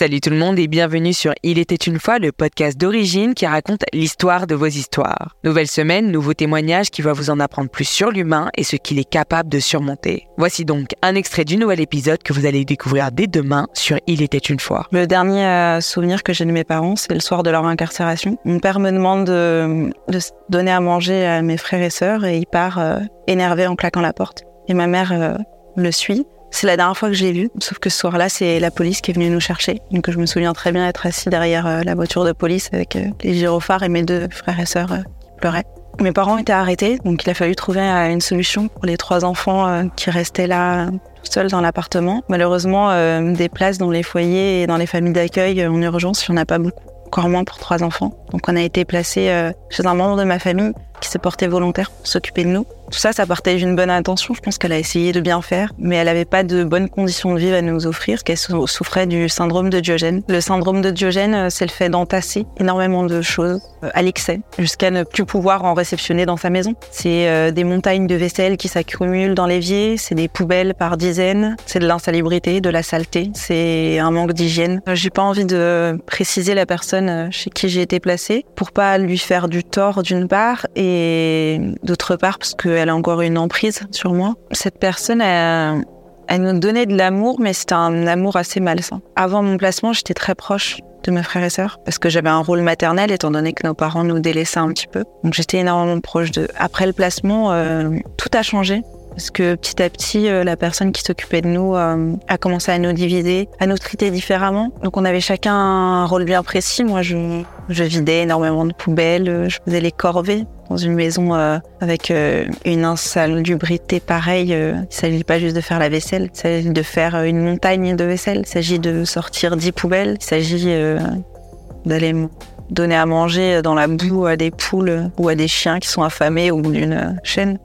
Salut tout le monde et bienvenue sur Il était une fois, le podcast d'origine qui raconte l'histoire de vos histoires. Nouvelle semaine, nouveau témoignage qui va vous en apprendre plus sur l'humain et ce qu'il est capable de surmonter. Voici donc un extrait du nouvel épisode que vous allez découvrir dès demain sur Il était une fois. Le dernier euh, souvenir que j'ai de mes parents, c'est le soir de leur incarcération. Mon père me demande de, de donner à manger à mes frères et sœurs et il part euh, énervé en claquant la porte. Et ma mère euh, le suit. C'est la dernière fois que je l'ai vu, sauf que ce soir-là, c'est la police qui est venue nous chercher. Donc je me souviens très bien être assis derrière euh, la voiture de police avec euh, les gyrophares et mes deux frères et sœurs euh, qui pleuraient. Mes parents étaient arrêtés, donc il a fallu trouver une solution pour les trois enfants qui restaient là tout seuls dans l'appartement. Malheureusement, des places dans les foyers et dans les familles d'accueil en urgence, il n'y en a pas beaucoup, encore moins pour trois enfants. Donc on a été placés chez un membre de ma famille qui s'est porté volontaire pour s'occuper de nous. Tout ça, ça partait d'une bonne intention. Je pense qu'elle a essayé de bien faire, mais elle n'avait pas de bonnes conditions de vie à nous offrir, qu'elle souffrait du syndrome de Diogène. Le syndrome de Diogène, euh, c'est le fait d'entasser énormément de choses euh, à l'excès, jusqu'à ne plus pouvoir en réceptionner dans sa maison. C'est euh, des montagnes de vaisselle qui s'accumulent dans l'évier, c'est des poubelles par dizaines, c'est de l'insalubrité, de la saleté, c'est un manque d'hygiène. J'ai pas envie de préciser la personne chez qui j'ai été placée pour pas lui faire du tort d'une part et d'autre part parce que elle a encore une emprise sur moi. Cette personne, elle, nous donnait de l'amour, mais c'était un amour assez malsain. Avant mon placement, j'étais très proche de mes frères et sœurs parce que j'avais un rôle maternel étant donné que nos parents nous délaissaient un petit peu. Donc j'étais énormément proche de. Après le placement, euh, tout a changé. Parce que petit à petit, euh, la personne qui s'occupait de nous euh, a commencé à nous diviser, à nous traiter différemment. Donc on avait chacun un rôle bien précis. Moi, je vidais énormément de poubelles, je faisais les corvées dans une maison euh, avec une insalubrité pareille. il ne s'agit pas juste de faire la vaisselle, il s'agit de faire une montagne de vaisselle. Il s'agit de sortir dix poubelles. Il s'agit d'aller donner à manger dans la boue à des poules ou à des chiens qui sont affamés bout d'une chaîne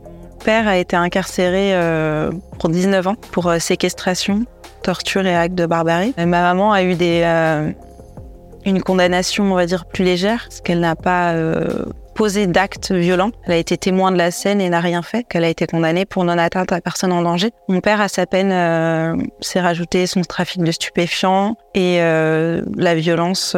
père a été incarcéré euh, pour 19 ans pour euh, séquestration, torture et actes de barbarie. ma maman a eu des, euh, une condamnation, on va dire, plus légère, parce qu'elle n'a pas posé d'actes violents. Elle a été témoin de la scène et n'a rien fait, qu'elle a été condamnée pour non-atteinte à personne en danger. Mon père, à sa peine, s'est rajouté son trafic de stupéfiants et la violence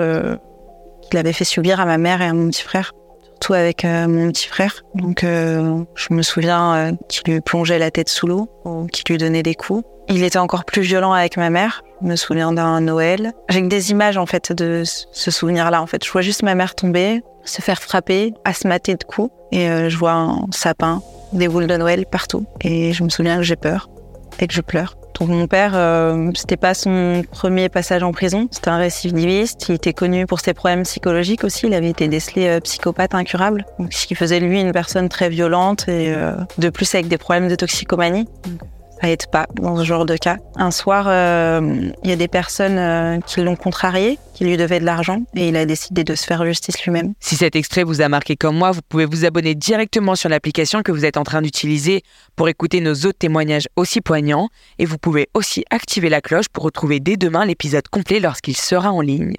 qu'il avait fait subir à ma mère et à mon petit frère tout avec euh, mon petit frère. Donc euh, je me souviens euh, qu'il lui plongeait la tête sous l'eau ou qu'il lui donnait des coups. Il était encore plus violent avec ma mère. Me souviens d'un Noël. J'ai que des images en fait de ce souvenir-là. En fait, je vois juste ma mère tomber, se faire frapper, asthmater de coups, et je vois un sapin, des boules de Noël partout. Et je me souviens que j'ai peur et que je pleure. Donc mon père, euh, c'était pas son premier passage en prison, c'était un récidiviste. Il était connu pour ses problèmes psychologiques aussi. Il avait été décelé euh, psychopathe incurable, donc ce qui faisait lui une personne très violente et euh, de plus avec des problèmes de toxicomanie ça aide pas dans ce genre de cas. Un soir, euh, il y a des personnes euh, qui l'ont contrarié, qui lui devaient de l'argent, et il a décidé de se faire justice lui-même. Si cet extrait vous a marqué comme moi, vous pouvez vous abonner directement sur l'application que vous êtes en train d'utiliser pour écouter nos autres témoignages aussi poignants, et vous pouvez aussi activer la cloche pour retrouver dès demain l'épisode complet lorsqu'il sera en ligne.